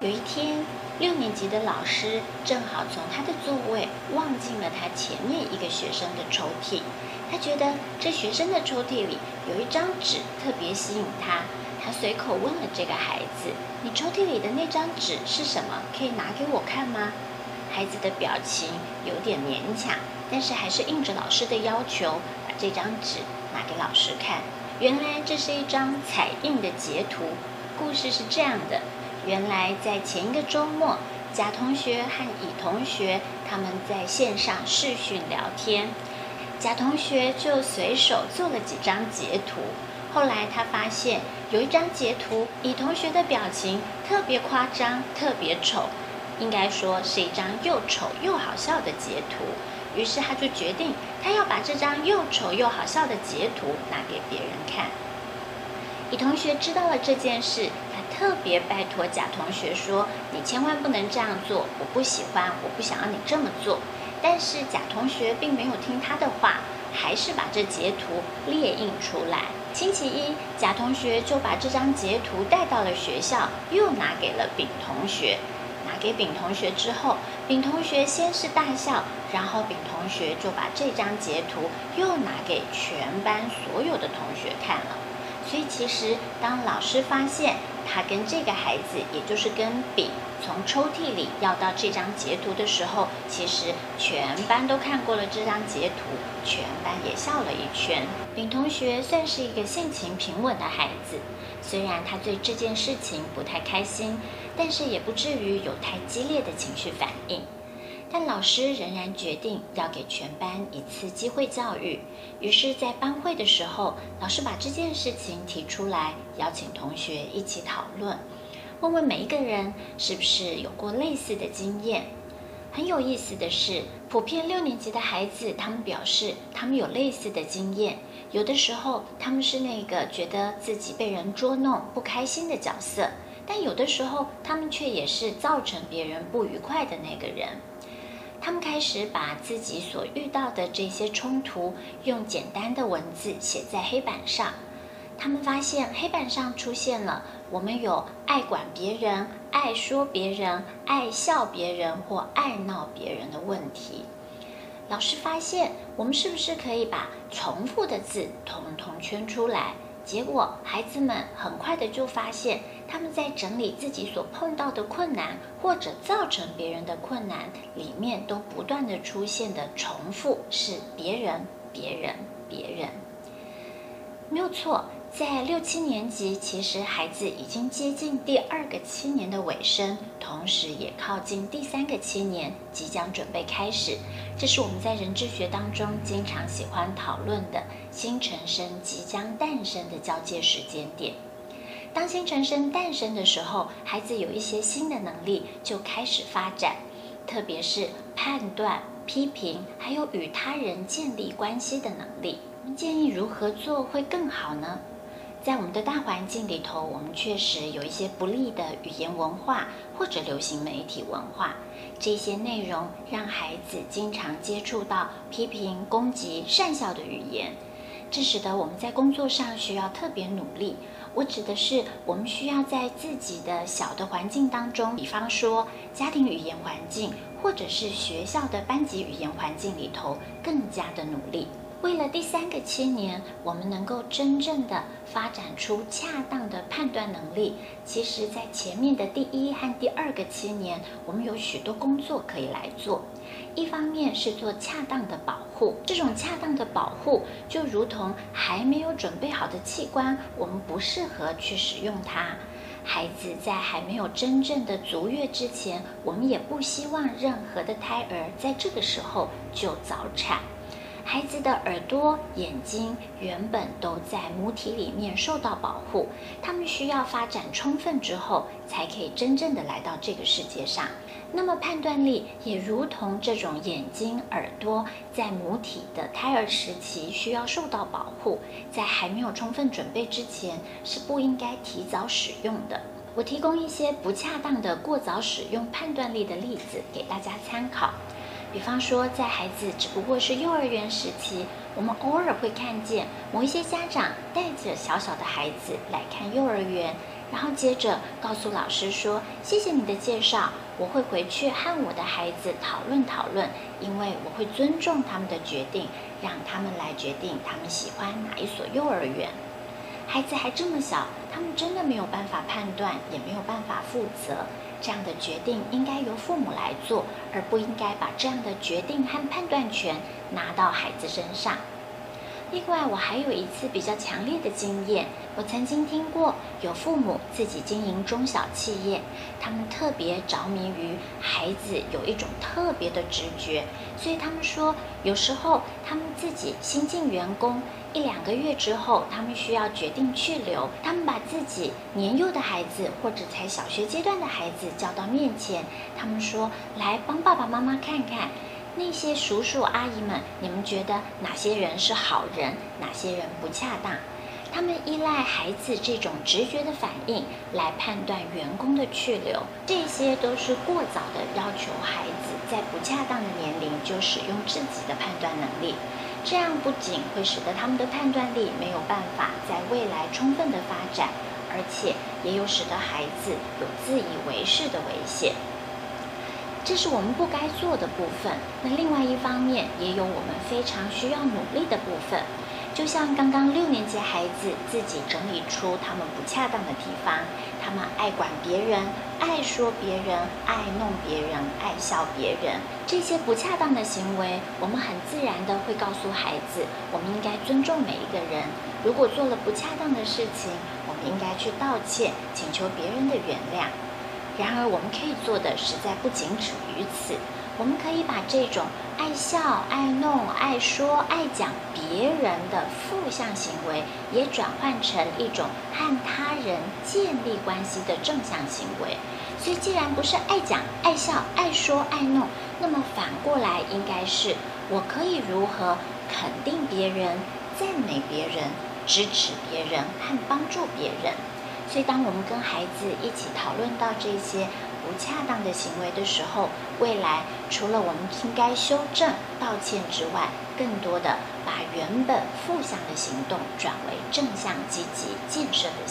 有一天，六年级的老师正好从他的座位望进了他前面一个学生的抽屉，他觉得这学生的抽屉里有一张纸特别吸引他，他随口问了这个孩子：“你抽屉里的那张纸是什么？可以拿给我看吗？”孩子的表情有点勉强，但是还是应着老师的要求，把这张纸拿给老师看。原来这是一张彩印的截图。故事是这样的。原来在前一个周末，甲同学和乙同学他们在线上视讯聊天，甲同学就随手做了几张截图。后来他发现有一张截图，乙同学的表情特别夸张，特别丑，应该说是一张又丑又好笑的截图。于是他就决定，他要把这张又丑又好笑的截图拿给别人看。乙同学知道了这件事。他特别拜托甲同学说：“你千万不能这样做，我不喜欢，我不想要你这么做。”但是甲同学并没有听他的话，还是把这截图列印出来。星期一，甲同学就把这张截图带到了学校，又拿给了丙同学。拿给丙同学之后，丙同学先是大笑，然后丙同学就把这张截图又拿给全班所有的同学看了。所以，其实当老师发现他跟这个孩子，也就是跟丙从抽屉里要到这张截图的时候，其实全班都看过了这张截图，全班也笑了一圈。丙同学算是一个性情平稳的孩子，虽然他对这件事情不太开心，但是也不至于有太激烈的情绪反应。但老师仍然决定要给全班一次机会教育，于是，在班会的时候，老师把这件事情提出来，邀请同学一起讨论，问问每一个人是不是有过类似的经验。很有意思的是，普遍六年级的孩子，他们表示他们有类似的经验。有的时候，他们是那个觉得自己被人捉弄、不开心的角色，但有的时候，他们却也是造成别人不愉快的那个人。他们开始把自己所遇到的这些冲突，用简单的文字写在黑板上。他们发现黑板上出现了“我们有爱管别人、爱说别人、爱笑别人或爱闹别人的问题”。老师发现，我们是不是可以把重复的字统统圈出来？结果，孩子们很快的就发现，他们在整理自己所碰到的困难，或者造成别人的困难里面，都不断的出现的重复是别人、别人、别人，没有错。在六七年级，其实孩子已经接近第二个七年的尾声，同时也靠近第三个七年，即将准备开始。这是我们在人智学当中经常喜欢讨论的新陈生即将诞生的交界时间点。当新陈生诞生的时候，孩子有一些新的能力就开始发展，特别是判断、批评，还有与他人建立关系的能力。建议如何做会更好呢？在我们的大环境里头，我们确实有一些不利的语言文化或者流行媒体文化，这些内容让孩子经常接触到批评、攻击、善笑的语言，这使得我们在工作上需要特别努力。我指的是，我们需要在自己的小的环境当中，比方说家庭语言环境，或者是学校的班级语言环境里头，更加的努力。为了第三个七年，我们能够真正的发展出恰当的判断能力，其实，在前面的第一和第二个七年，我们有许多工作可以来做。一方面是做恰当的保护，这种恰当的保护就如同还没有准备好的器官，我们不适合去使用它。孩子在还没有真正的足月之前，我们也不希望任何的胎儿在这个时候就早产。孩子的耳朵、眼睛原本都在母体里面受到保护，他们需要发展充分之后，才可以真正的来到这个世界上。那么判断力也如同这种眼睛、耳朵，在母体的胎儿时期需要受到保护，在还没有充分准备之前，是不应该提早使用的。我提供一些不恰当的过早使用判断力的例子给大家参考。比方说，在孩子只不过是幼儿园时期，我们偶尔会看见某一些家长带着小小的孩子来看幼儿园，然后接着告诉老师说：“谢谢你的介绍，我会回去和我的孩子讨论讨论，因为我会尊重他们的决定，让他们来决定他们喜欢哪一所幼儿园。”孩子还这么小，他们真的没有办法判断，也没有办法负责。这样的决定应该由父母来做，而不应该把这样的决定和判断权拿到孩子身上。另外，我还有一次比较强烈的经验。我曾经听过有父母自己经营中小企业，他们特别着迷于孩子有一种特别的直觉，所以他们说，有时候他们自己新进员工一两个月之后，他们需要决定去留，他们把自己年幼的孩子或者才小学阶段的孩子叫到面前，他们说：“来帮爸爸妈妈看看。”那些叔叔阿姨们，你们觉得哪些人是好人，哪些人不恰当？他们依赖孩子这种直觉的反应来判断员工的去留，这些都是过早的要求孩子在不恰当的年龄就使用自己的判断能力，这样不仅会使得他们的判断力没有办法在未来充分的发展，而且也有使得孩子有自以为是的危险。这是我们不该做的部分。那另外一方面，也有我们非常需要努力的部分。就像刚刚六年级孩子自己整理出他们不恰当的地方，他们爱管别人，爱说别人，爱弄别人，爱笑别人。这些不恰当的行为，我们很自然的会告诉孩子，我们应该尊重每一个人。如果做了不恰当的事情，我们应该去道歉，请求别人的原谅。然而，我们可以做的实在不仅止于此。我们可以把这种爱笑、爱弄、爱说、爱讲别人的负向行为，也转换成一种和他人建立关系的正向行为。所以，既然不是爱讲、爱笑、爱说、爱弄，那么反过来应该是：我可以如何肯定别人、赞美别人、支持别人和帮助别人？所以，当我们跟孩子一起讨论到这些不恰当的行为的时候，未来除了我们应该修正、道歉之外，更多的把原本负向的行动转为正向、积极、建设的。